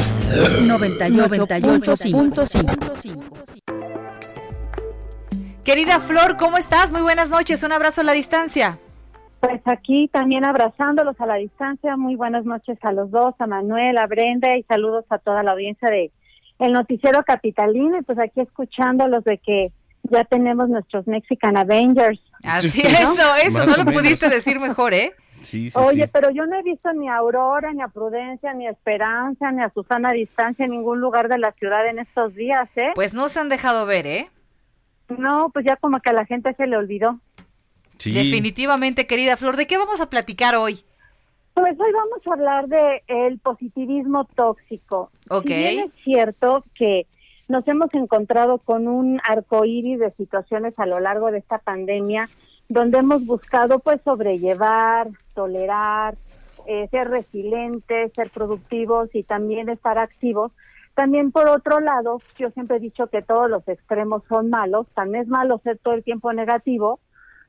98.5. Querida Flor, ¿cómo estás? Muy buenas noches. Un abrazo a la distancia. Pues aquí también abrazándolos a la distancia. Muy buenas noches a los dos, a Manuel, a Brenda y saludos a toda la audiencia de el noticiero capitalino. Y pues aquí escuchándolos de que ya tenemos nuestros Mexican Avengers. Así, eso, eso, no lo pudiste decir mejor, ¿eh? Sí, sí, Oye, pero yo no he visto ni a Aurora, ni a Prudencia, ni a Esperanza, ni a Susana a Distancia en ningún lugar de la ciudad en estos días, ¿eh? Pues no se han dejado ver, ¿eh? No, pues ya como que a la gente se le olvidó. Sí. Definitivamente, querida Flor, ¿de qué vamos a platicar hoy? Pues hoy vamos a hablar de el positivismo tóxico. Ok. es cierto que nos hemos encontrado con un arco iris de situaciones a lo largo de esta pandemia donde hemos buscado pues sobrellevar, tolerar, eh, ser resilientes, ser productivos y también estar activos, también por otro lado, yo siempre he dicho que todos los extremos son malos, tan es malo ser todo el tiempo negativo,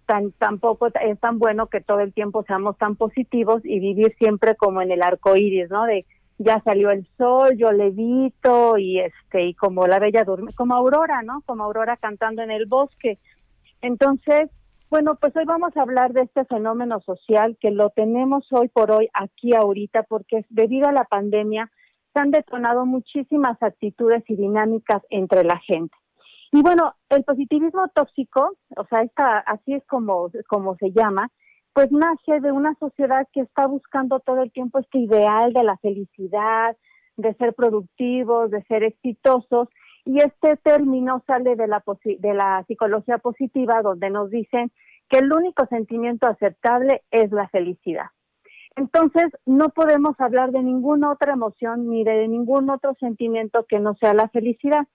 tan tampoco es tan bueno que todo el tiempo seamos tan positivos y vivir siempre como en el arco iris, ¿no? De ya salió el sol, yo levito y este y como la bella duerme, como Aurora, ¿no? Como Aurora cantando en el bosque. Entonces, bueno, pues hoy vamos a hablar de este fenómeno social que lo tenemos hoy por hoy aquí ahorita porque debido a la pandemia se han detonado muchísimas actitudes y dinámicas entre la gente. Y bueno, el positivismo tóxico, o sea, esta, así es como, como se llama, pues nace de una sociedad que está buscando todo el tiempo este ideal de la felicidad, de ser productivos, de ser exitosos, y este término sale de la, de la psicología positiva, donde nos dicen que el único sentimiento aceptable es la felicidad. Entonces, no podemos hablar de ninguna otra emoción ni de ningún otro sentimiento que no sea la felicidad.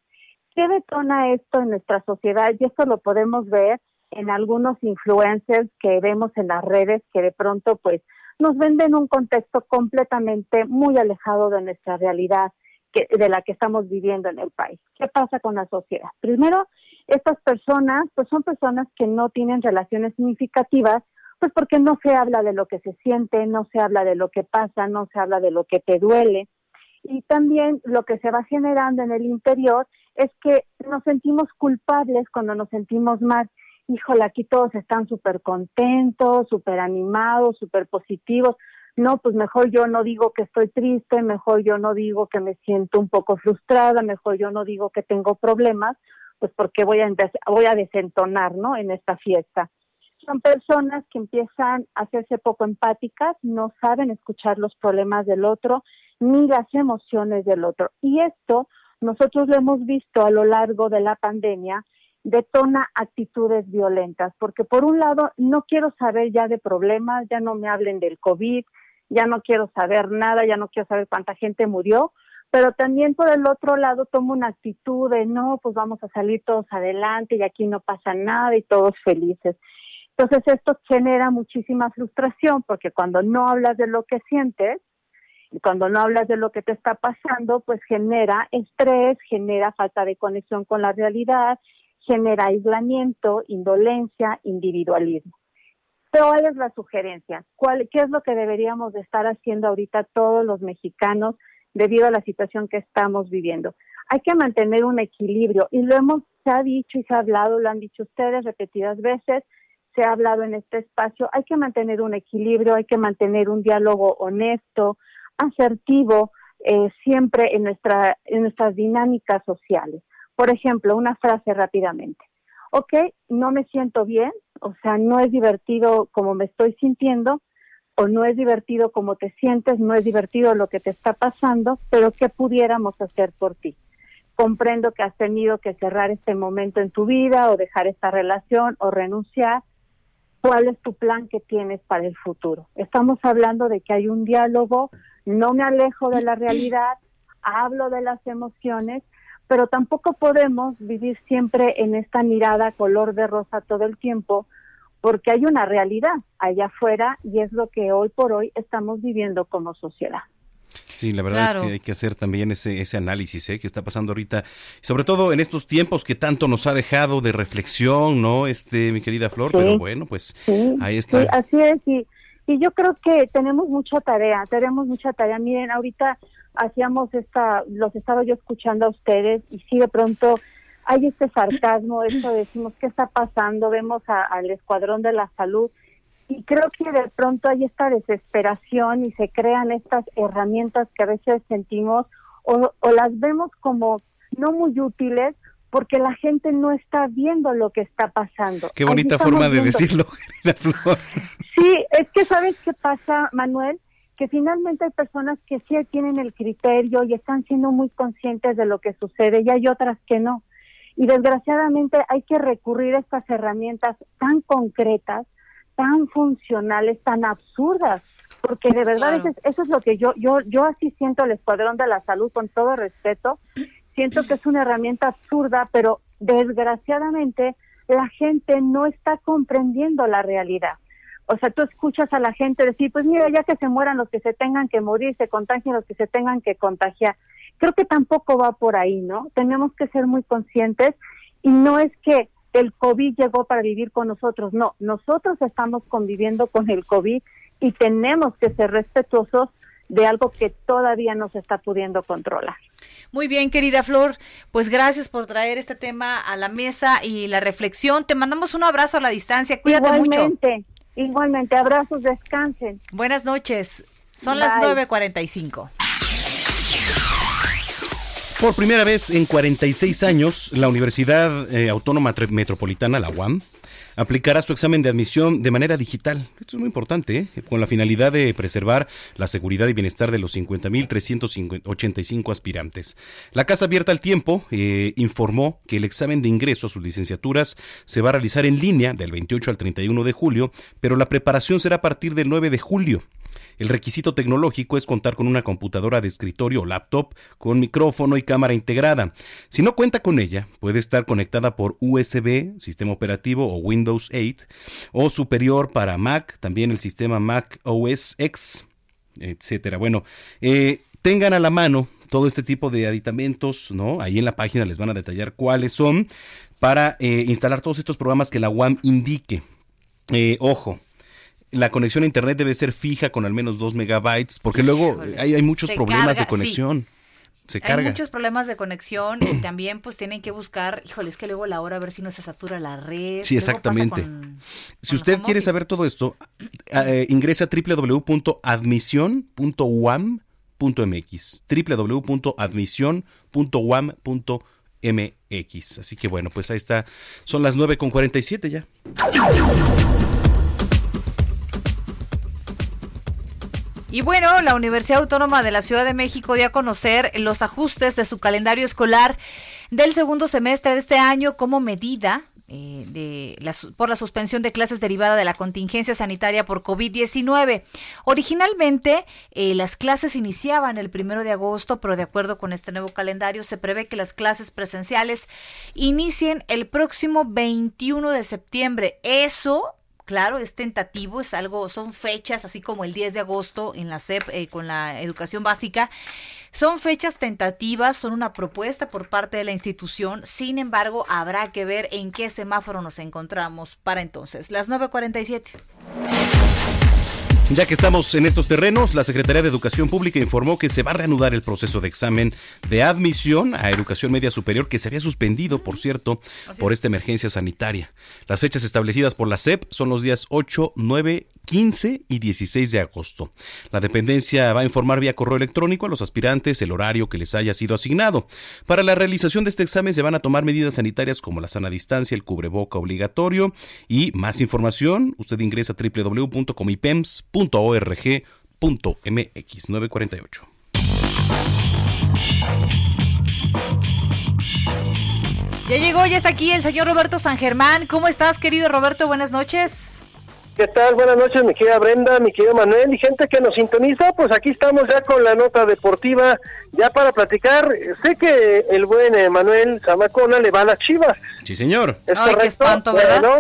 ¿Qué detona esto en nuestra sociedad? Y esto lo podemos ver en algunos influencers que vemos en las redes que de pronto pues nos venden un contexto completamente muy alejado de nuestra realidad que, de la que estamos viviendo en el país. ¿Qué pasa con la sociedad? Primero, estas personas pues son personas que no tienen relaciones significativas pues porque no se habla de lo que se siente, no se habla de lo que pasa, no se habla de lo que te duele. Y también lo que se va generando en el interior es que nos sentimos culpables cuando nos sentimos mal. Híjole, aquí todos están súper contentos, súper animados, súper positivos. No, pues mejor yo no digo que estoy triste, mejor yo no digo que me siento un poco frustrada, mejor yo no digo que tengo problemas, pues porque voy a, desentonar, ¿no? En esta fiesta son personas que empiezan a hacerse poco empáticas, no saben escuchar los problemas del otro ni las emociones del otro. Y esto nosotros lo hemos visto a lo largo de la pandemia, detona actitudes violentas, porque por un lado no quiero saber ya de problemas, ya no me hablen del COVID, ya no quiero saber nada, ya no quiero saber cuánta gente murió, pero también por el otro lado tomo una actitud de no, pues vamos a salir todos adelante y aquí no pasa nada y todos felices. Entonces esto genera muchísima frustración porque cuando no hablas de lo que sientes, cuando no hablas de lo que te está pasando, pues genera estrés, genera falta de conexión con la realidad, genera aislamiento, indolencia, individualismo. ¿Cuál es la sugerencia? ¿Cuál, ¿Qué es lo que deberíamos de estar haciendo ahorita todos los mexicanos debido a la situación que estamos viviendo? Hay que mantener un equilibrio y lo hemos, se ha dicho y se ha hablado, lo han dicho ustedes repetidas veces, se ha hablado en este espacio, hay que mantener un equilibrio, hay que mantener un diálogo honesto, asertivo, eh, siempre en, nuestra, en nuestras dinámicas sociales. Por ejemplo, una frase rápidamente. Ok, no me siento bien, o sea, no es divertido como me estoy sintiendo, o no es divertido como te sientes, no es divertido lo que te está pasando, pero ¿qué pudiéramos hacer por ti? Comprendo que has tenido que cerrar este momento en tu vida o dejar esta relación o renunciar, cuál es tu plan que tienes para el futuro. Estamos hablando de que hay un diálogo, no me alejo de la realidad, hablo de las emociones, pero tampoco podemos vivir siempre en esta mirada color de rosa todo el tiempo, porque hay una realidad allá afuera y es lo que hoy por hoy estamos viviendo como sociedad. Sí, la verdad es que hay que hacer también ese, ese análisis ¿eh? que está pasando ahorita, sobre todo en estos tiempos que tanto nos ha dejado de reflexión, ¿no? Este, mi querida Flor, pero bueno, pues ahí está. así es, y, y yo creo que tenemos mucha tarea, tenemos mucha tarea. Miren, ahorita hacíamos esta, los estaba yo escuchando a ustedes y sí de pronto hay este sarcasmo, esto decimos, ¿qué está pasando? Vemos al escuadrón de la salud y creo que de pronto hay esta desesperación y se crean estas herramientas que a veces sentimos o, las vemos como no muy útiles porque la gente no está viendo lo que está pasando. Qué bonita forma de decirlo, Sí, es que sabes qué pasa, Manuel, que finalmente hay personas que sí tienen el criterio y están siendo muy conscientes de lo que sucede y hay otras que no. Y desgraciadamente hay que recurrir a estas herramientas tan concretas tan funcionales, tan absurdas, porque de verdad eso, es lo que yo, yo, yo así siento el Escuadrón de la Salud, con todo respeto, siento que es una herramienta absurda, pero desgraciadamente la gente no está comprendiendo la realidad. O sea, tú escuchas a la gente decir, pues mira, ya que se mueran los que se tengan que morir, se contagien los que se tengan que contagiar. Creo que tampoco va por ahí, ¿no? Tenemos que ser muy conscientes y no es que el COVID llegó para vivir con nosotros. No, nosotros estamos conviviendo con el COVID y tenemos que ser respetuosos de algo que todavía no se está pudiendo controlar. Muy bien, querida Flor, pues gracias por traer este tema a la mesa y la reflexión. Te mandamos un abrazo a la distancia. Cuídate igualmente, Igualmente, abrazos, descansen. Buenas noches. Son las 9.45. Por primera vez en 46 años, la Universidad eh, Autónoma Metropolitana, la UAM, aplicará su examen de admisión de manera digital. Esto es muy importante, ¿eh? con la finalidad de preservar la seguridad y bienestar de los 50.385 aspirantes. La Casa Abierta al Tiempo eh, informó que el examen de ingreso a sus licenciaturas se va a realizar en línea del 28 al 31 de julio, pero la preparación será a partir del 9 de julio. El requisito tecnológico es contar con una computadora de escritorio o laptop con micrófono y cámara integrada. Si no cuenta con ella, puede estar conectada por USB, sistema operativo o Windows 8 o superior para Mac, también el sistema Mac OS X, etcétera. Bueno, eh, tengan a la mano todo este tipo de aditamentos, ¿no? Ahí en la página les van a detallar cuáles son para eh, instalar todos estos programas que la UAM indique. Eh, ojo, la conexión a internet debe ser fija con al menos 2 megabytes, porque luego hay, hay, muchos problemas de conexión. Se carga. Hay muchos problemas de conexión y también pues tienen que buscar, híjole, es que luego la hora a ver si no se satura la red. Sí, exactamente. si usted quiere saber todo esto, eh, ingrese a www.admisión.uam.mx www.admisión.uam.mx Así que bueno, pues ahí está. Son las 9.47 ya. Y bueno, la Universidad Autónoma de la Ciudad de México dio a conocer los ajustes de su calendario escolar del segundo semestre de este año como medida eh, de por la suspensión de clases derivada de la contingencia sanitaria por COVID-19. Originalmente, eh, las clases iniciaban el primero de agosto, pero de acuerdo con este nuevo calendario, se prevé que las clases presenciales inicien el próximo 21 de septiembre. Eso claro, es tentativo, es algo, son fechas, así como el 10 de agosto en la SEP eh, con la educación básica. Son fechas tentativas, son una propuesta por parte de la institución, sin embargo, habrá que ver en qué semáforo nos encontramos para entonces. Las 9.47. Ya que estamos en estos terrenos, la Secretaría de Educación Pública informó que se va a reanudar el proceso de examen de admisión a educación media superior que se había suspendido, por cierto, por esta emergencia sanitaria. Las fechas establecidas por la SEP son los días 8, 9, 15 y 16 de agosto. La dependencia va a informar vía correo electrónico a los aspirantes el horario que les haya sido asignado. Para la realización de este examen se van a tomar medidas sanitarias como la sana distancia, el cubreboca obligatorio y más información. Usted ingresa a www.comipems.org.mx 948. Ya llegó, ya está aquí el señor Roberto San Germán. ¿Cómo estás, querido Roberto? Buenas noches. ¿Qué tal? Buenas noches, mi querida Brenda, mi querido Manuel y gente que nos sintoniza. Pues aquí estamos ya con la nota deportiva, ya para platicar. Sé que el buen eh, Manuel Zamacona le va a las chivas. Sí, señor. Ay, qué espanto, ¿verdad?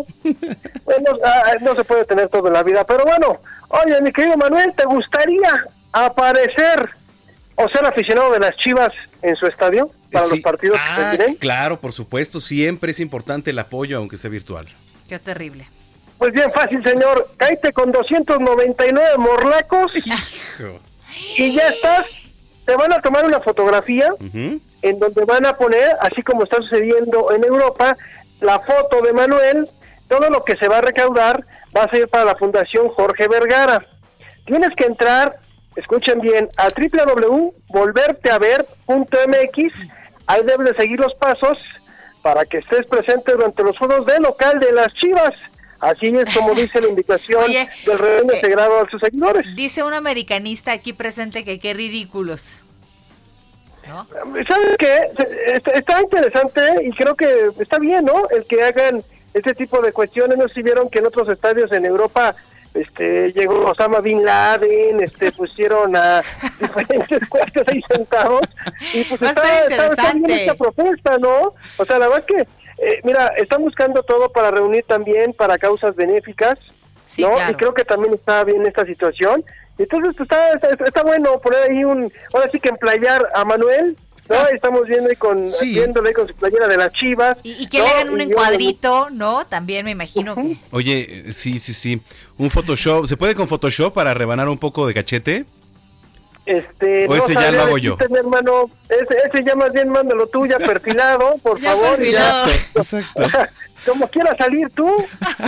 Bueno, ah, no se puede tener todo en la vida, pero bueno. Oye, mi querido Manuel, ¿te gustaría aparecer o ser aficionado de las Chivas en su estadio para Sí. los partidos que Ah, se vienen? claro, por supuesto, siempre es importante el apoyo, aunque sea virtual. Qué terrible. Pues bien fácil, señor. Cállate con 299 morlacos y ya estás. Te van a tomar una fotografía en donde van a poner, así como está sucediendo en Europa, la foto de Manuel. Todo lo que se va a recaudar va a ser para la Fundación Jorge Vergara. Tienes que entrar, escuchen bien, a www.volverteaver.mx. Ahí debes de seguir los pasos para que estés presente durante los juegos de local de las Chivas. Así es como dice la invitación Oye, del rebaño eh, integrado a sus seguidores. Dice un americanista aquí presente que qué ridículos. ¿No? ¿Sabes qué? Está, interesante y creo que está bien, ¿no? El que hagan este tipo de cuestiones. No sé si vieron que en otros estadios en Europa este llegó Osama Bin Laden, este pusieron a diferentes cuartos ahí sentados y pues está, está- está bien esta propuesta, ¿no? O sea, la verdad es que, eh, mira, están buscando todo para reunir también para causas benéficas, Sí, ¿no? claro. Y creo que también está bien esta situación. Entonces, pues, está, está, está bueno poner ahí un, ahora sí que emplayar a Manuel, ¿no? Ahí Estamos viendo ahí con, Sí. viéndole con su playera de las chivas. Y, y que ¿no? le hagan un Y yo- encuadrito, ¿no? También me imagino que... Oye, eh, sí, sí, sí. Un Photoshop. ¿Se puede con Photoshop para rebanar un poco de cachete? Este, O ese ya sabría lo hago decirte, mi hermano, ese, ese ya más bien mándalo tú, ya perfilado, por Ya favor. y ya- perfilado. Exacto. como quieras salir tú,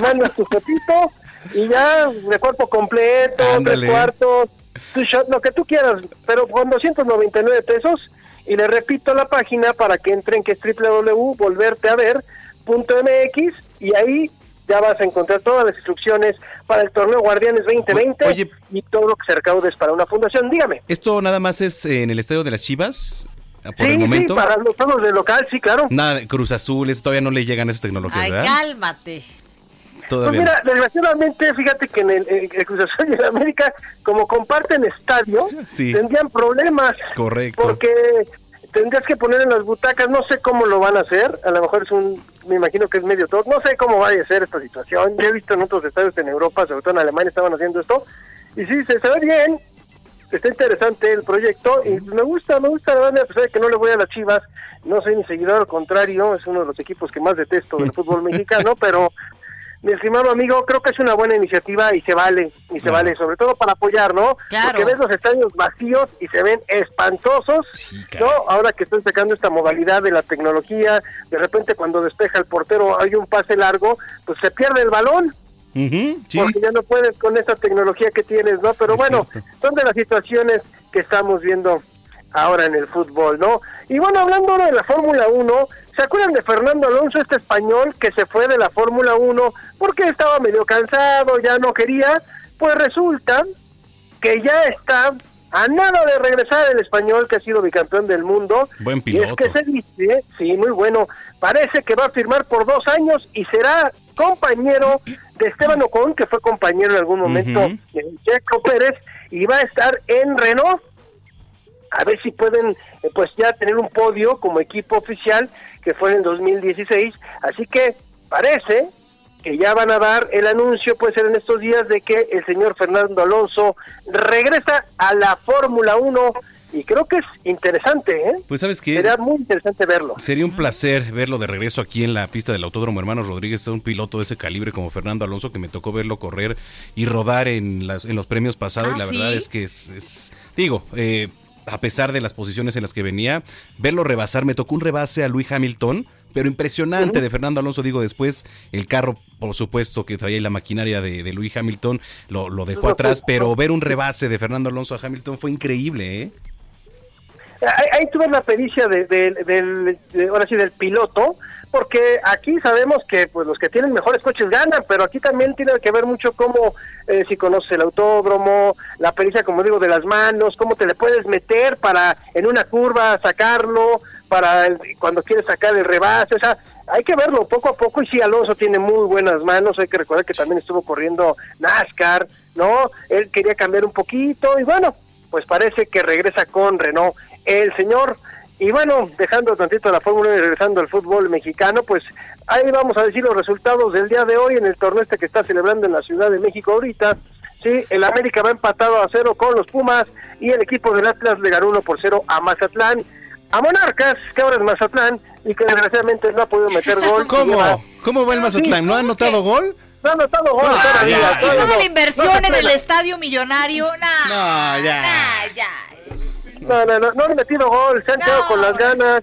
mandas tu fotito y ya de cuerpo completo, Ándale. tres cuartos, tu shot, lo que tú quieras, pero con 299 pesos. Y le repito la página para que entren que es www.volverteaver.mx y ahí ya vas a encontrar todas las instrucciones para el torneo Guardianes 2020 O- oye. y todo lo que se recaude es para una fundación. Dígame. ¿Esto nada más es eh, en el estadio de las Chivas? ah, Por sí, el momento. sí, para los juegos de local, sí, claro. Nada, Cruz Azul, eso todavía no le llegan esas tecnologías, Ay, ¿verdad? cálmate. Pues Todavía. mira, desgraciadamente, fíjate que en el, el- el Cruz Azul y el América, como comparten estadio, Sí. tendrían problemas. Correcto. Porque tendrías que poner en las butacas, no sé cómo lo van a hacer, a lo mejor es un, me imagino que es medio todo, no sé cómo vaya a ser esta situación, yo he visto en otros estadios en Europa, sobre todo en Alemania estaban haciendo esto, y sí, se, se ve bien, está interesante el proyecto, y me gusta, me gusta la banda, a pesar de que no le voy a las chivas, no soy ni seguidor, al contrario, es uno de los equipos que más detesto del fútbol mexicano, pero mi estimado amigo, creo que es una buena iniciativa y se vale, y se vale, sobre todo para apoyar, ¿no? Claro. Porque ves los estadios vacíos y se ven espantosos, Sí, ¿no? Ahora que están sacando esta modalidad de la tecnología, de repente cuando despeja el portero hay un pase largo, pues se pierde el balón, Ujú, sí. porque ya no puedes con esta tecnología que tienes, ¿no? Pero Es bueno, cierto. son de las situaciones que estamos viendo ahora en el fútbol, ¿no? Y bueno, hablando ahora de la Fórmula 1, ¿se acuerdan de Fernando Alonso, este español que se fue de la Fórmula 1 porque estaba medio cansado, ya no quería? Pues resulta que ya está a nada de regresar el español que ha sido bicampeón del mundo. Buen Y es piloto. que se dice, sí, muy bueno, parece que va a firmar por dos años y será compañero de Esteban Ocon, que fue compañero en algún momento de Checo Pérez, y va a estar en Renault. A ver si pueden, eh, pues ya tener un podio como equipo oficial, que fue en 2016. Así que parece que ya van a dar el anuncio, puede ser en estos días, de que el señor Fernando Alonso regresa a la Fórmula 1 y creo que es interesante, ¿eh? Pues sabes que Sería muy interesante verlo. sería un placer verlo de regreso aquí en la pista del Autódromo Hermanos Rodríguez, un piloto de ese calibre como Fernando Alonso que me tocó verlo correr y rodar en, las, en los premios pasados Ah, y la ¿sí? verdad es que es, es- digo, eh, a pesar de las posiciones en las que venía, verlo rebasar, me tocó un rebase a Luis Hamilton, pero impresionante de Fernando Alonso, digo, después el carro, por supuesto, que traía la maquinaria de, de Luis Hamilton, lo, lo dejó atrás, pero ver un rebase de Fernando Alonso a Hamilton fue increíble, ¿eh? Ahí, ahí tú ves la pericia de- de- del, de- ahora sí, del piloto, porque aquí sabemos que pues los que tienen mejores coches ganan, pero aquí también tiene que ver mucho cómo, eh, si conoces el autódromo, la pericia, como digo, de las manos, cómo te le puedes meter para en una curva sacarlo, para cuando quieres sacar el rebase, o sea, hay que verlo poco a poco y sí, Alonso tiene muy buenas manos, hay que recordar que también estuvo corriendo NASCAR, ¿no? Él quería cambiar un poquito y bueno, pues parece que regresa con Renault el señor. Y bueno, dejando tantito la Fórmula 1 y regresando al fútbol mexicano, pues ahí vamos a decir los resultados del día de hoy en el torneo este que está celebrando en la Ciudad de México ahorita. Sí, el América va empatado a cero con los Pumas y el equipo del Atlas le ganó 1 por 0 a Mazatlán. A Monarcas, que ahora es Mazatlán y que desgraciadamente no ha podido meter gol. ¿Cómo? ¿Cómo va el Mazatlán? ¿No ha anotado gol? No ha anotado gol Ah, todavía. ya, todavía Toda la inversión No en el estadio millonario, nah, No, ya. nah, ya. No, no, no, no han metido gol, se han quedado con las ganas.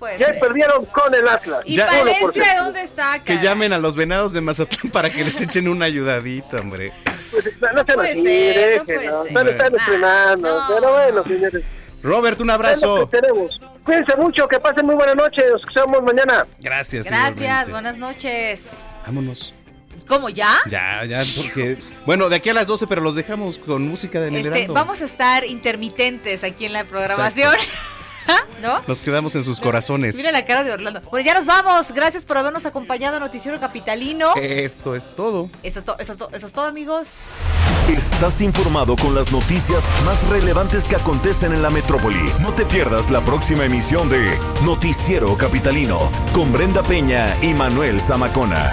No Ya ser. perdieron con el Atlas. ¿Y Ya- Valencia dónde está? Que llamen a los venados de Mazatlán para que les echen una ayudadita, hombre. Pues, no puede ser, no puede Están, ser. están Nah, estrenando. no. Pero bueno, señores. Robert, un abrazo. tenemos. Cuídense mucho, que pasen muy buena noche. Nos escuchamos mañana. Gracias. Gracias, igualmente. buenas noches. Vámonos. ¿Cómo ya? Ya, ya, porque. Bueno, de aquí a las 12, pero los dejamos con música de Este, Heraldo. vamos a estar intermitentes aquí en la programación. ¿No? Nos quedamos en sus corazones. Mira la cara de Orlando. Bueno, ya nos vamos. Gracias por habernos acompañado a Noticiero Capitalino. Esto es todo. Eso es, to- eso, es to- eso es todo, amigos. Estás informado con las noticias más relevantes que acontecen en la metrópoli. No te pierdas la próxima emisión de Noticiero Capitalino con Brenda Peña y Manuel Zamacona.